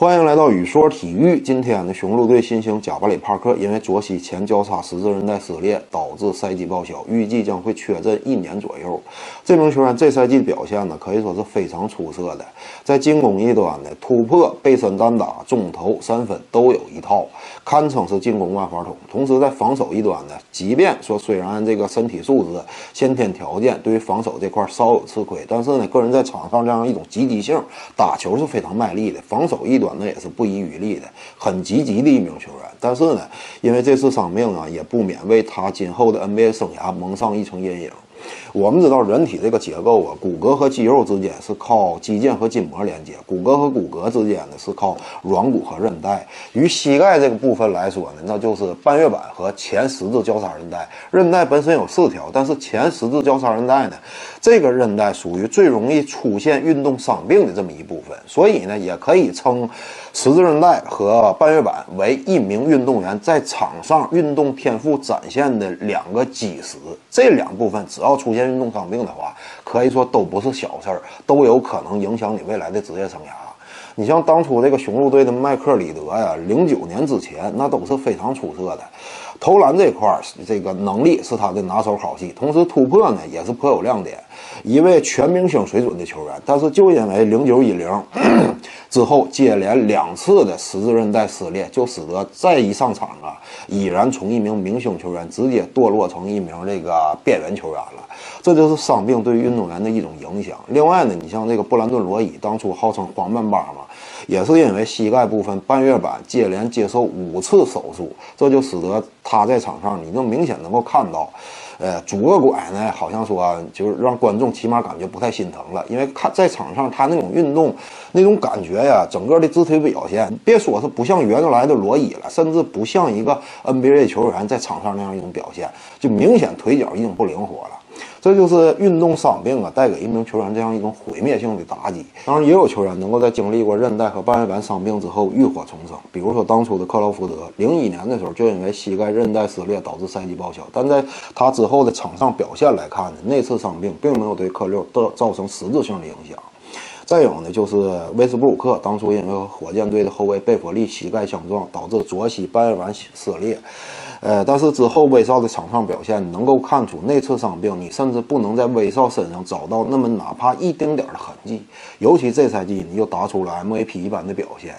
欢迎来到雨说体育。今天的雄鹿队新星贾巴里·帕克因为左膝前交叉十字韧带撕裂，导致赛季报销，预计将会缺阵一年左右。这名球员这赛季表现呢，可以说是非常出色的。在进攻一端呢，突破、背身单打、中投、三分都有一套，堪称是进攻万花筒。同时在防守一端呢，即便说虽然这个身体素质、先天条件对于防守这块稍有吃亏，但是呢，个人在场上这样一种积极性，打球是非常卖力的。防守一端。那也是不遗余力的，很积极的一名球员。但是呢，因为这次伤病啊，也不免为他今后的 NBA 生涯蒙上一层阴影。我们知道，人体这个结构啊，骨骼和肌肉之间是靠肌腱和筋膜连接，骨骼和骨骼之间呢是靠软骨和韧带。于膝盖这个部分来说呢，那就是半月板和前十字交叉韧带。韧带本身有四条，但是前十字交叉韧带呢，这个韧带属于最容易出现运动伤病的这么一部分，所以呢，也可以称十字韧带和半月板为一名运动员在场上运动天赋展现的两个基石。这两部分只要要出现运动伤病的话，可以说都不是小事儿，都有可能影响你未来的职业生涯。你像当初这个雄鹿队的麦克里德呀，零九年之前那都是非常出色的，投篮这块儿这个能力是他的拿手好戏，同时突破呢也是颇有亮点，一位全明星水准的球员。但是就因为零九一零 之后接连两次的十字韧带撕裂，就使得再一上场啊，已然从一名明星球员直接堕落成一名这个边缘球员了。这就是伤病对于运动员的一种影响。另外呢，你像这个布兰顿·罗伊，当初号称“黄曼巴”嘛，也是因为膝盖部分半月板接连接受五次手术，这就使得他在场上你就明显能够看到，呃，拄个拐呢，好像说就是让观众起码感觉不太心疼了，因为看在场上他那种运动那种感觉呀，整个的肢体表现，别说是不像原来的罗伊了，甚至不像一个 NBA 球员在场上那样一种表现，就明显腿脚已经不灵活了。这就是运动伤病啊，带给一名球员这样一种毁灭性的打击。当然，也有球员能够在经历过韧带和半月板伤病之后浴火重生。比如说，当初的克劳福德，零一年的时候就因为膝盖韧带撕裂导致赛季报销。但在他之后的场上表现来看呢，那次伤病并没有对克六造造成实质性的影响。再有呢，就是威斯布鲁克，当初因为火箭队的后卫贝弗利膝盖相撞，导致左膝半月板撕裂。呃，但是之后威少的场上表现能够看出那次伤病，你甚至不能在威少身上找到那么哪怕一丁点儿的痕迹。尤其这赛季，你又打出了 MVP 一般的表现。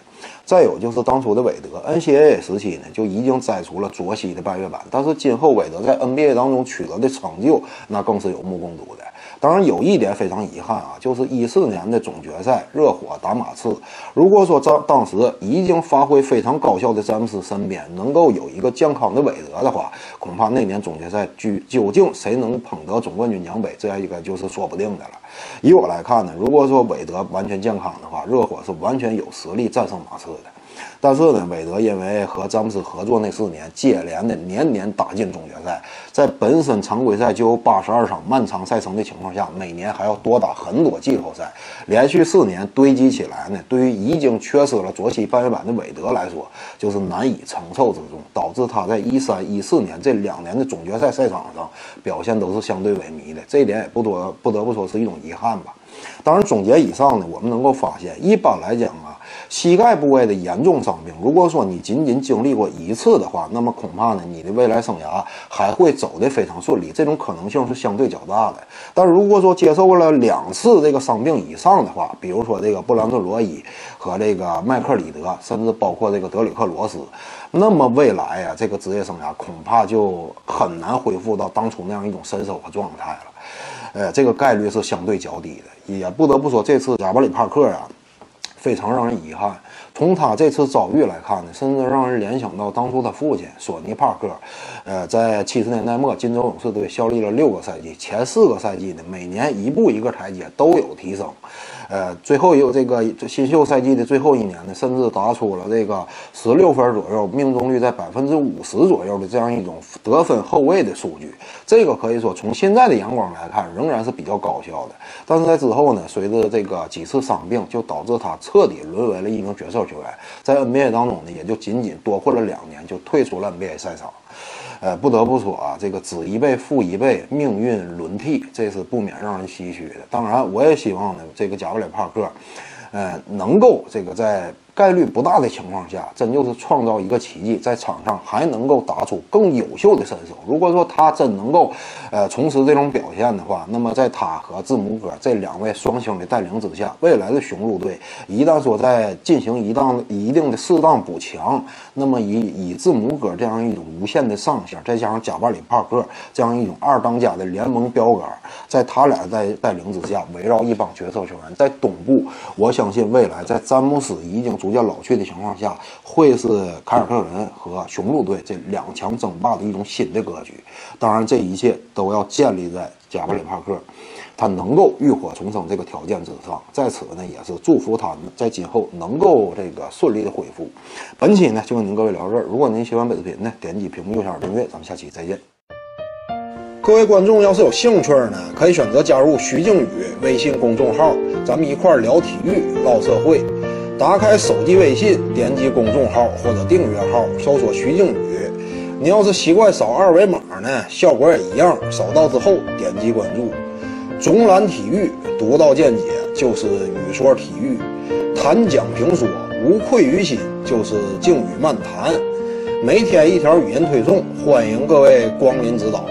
再有就是当初的韦德，NCAA 时期呢就已经摘除了左膝的半月板，但是今后韦德在 NBA 当中取得的成就，那更是有目共睹的。当然有一点非常遗憾啊，就是一四年的总决赛，热火打马刺。如果说当当时已经发挥非常高效的詹姆斯身边能够有一个健康的韦德的话，恐怕那年总决赛究究竟谁能捧得总冠军奖杯，这样应该就是说不定的了。以我来看呢，如果说韦德完全健康的话，热火是完全有实力战胜马刺的。但是呢，韦德因为和詹姆斯合作那四年，接连的年年打进总决赛，在本身常规赛就有八十二场漫长赛程的情况下，每年还要多打很多季后赛，连续四年堆积起来呢，对于已经缺失了左膝半月板的韦德来说，就是难以承受之重，导致他在一三一四年这两年的总决赛赛场上表现都是相对萎靡的，这一点也不多不得不说是一种遗憾吧。当然，总结以上呢，我们能够发现，一般来讲，膝盖部位的严重伤病，如果说你仅仅经历过一次的话，那么恐怕呢，你的未来生涯还会走得非常顺利，这种可能性是相对较大的。但如果说接受了两次这个伤病以上的话，比如说这个布兰顿·罗伊和这个麦克里德，甚至包括这个德里克·罗斯，那么未来呀，这个职业生涯恐怕就很难恢复到当初那样一种身手和状态了。呃，这个概率是相对较低的，也不得不说，这次贾巴里·帕克啊，非常让人遗憾。从他这次遭遇来看呢，甚至让人联想到当初他父亲索尼·帕克，呃，在七十年代末金州勇士队效力了六个赛季，前四个赛季呢，每年一步一个台阶都有提升。呃，最后也有这个新秀赛季的最后一年呢，甚至打出了这个十六分左右，命中率在百分之五十左右的这样一种得分后卫的数据。这个可以说从现在的眼光来看，仍然是比较高效的。但是在之后呢，随着这个几次伤病，就导致他彻底沦为了一名角色球员，在 NBA 当中呢，也就仅仅多混了两年，就退出了 NBA 赛场。呃，不得不说啊，这个子一辈父一辈，命运轮替，这是不免让人唏嘘的。当然，我也希望呢，这个贾布里帕克，呃，能够这个在概率不大的情况下，真就是创造一个奇迹，在场上还能够打出更优秀的身手。如果说他真能够，呃，从事这种表现的话，那么在他和字母哥这两位双星的带领之下，未来的雄鹿队一旦说在进行一当一定的适当补强，那么以以字母哥这样一种无限的上限，再加上贾巴里·帕克这样一种二当家的联盟标杆，在他俩在带领之下，围绕一帮角色球员，在东部，我相信未来在詹姆斯已经足逐渐老去的情况下，会是凯尔特人和雄鹿队这两强争霸的一种新的格局。当然，这一切都要建立在贾布里·帕克他能够浴火重生这个条件之上。在此呢，也是祝福他们在今后能够这个顺利的恢复。本期呢就跟您各位聊到这儿。如果您喜欢本视频呢，点击屏幕右下角订阅。咱们下期再见。各位观众要是有兴趣呢，可以选择加入徐静宇微信公众号，咱们一块儿聊体育、唠社会。打开手机微信，点击公众号或者订阅号，搜索徐静宇。你要是习惯扫二维码呢，效果也一样。扫到之后点击关注。总览体育独到见解就是语说体育，谈讲评说无愧于心就是静语漫谈。每天一条语音推送，欢迎各位光临指导。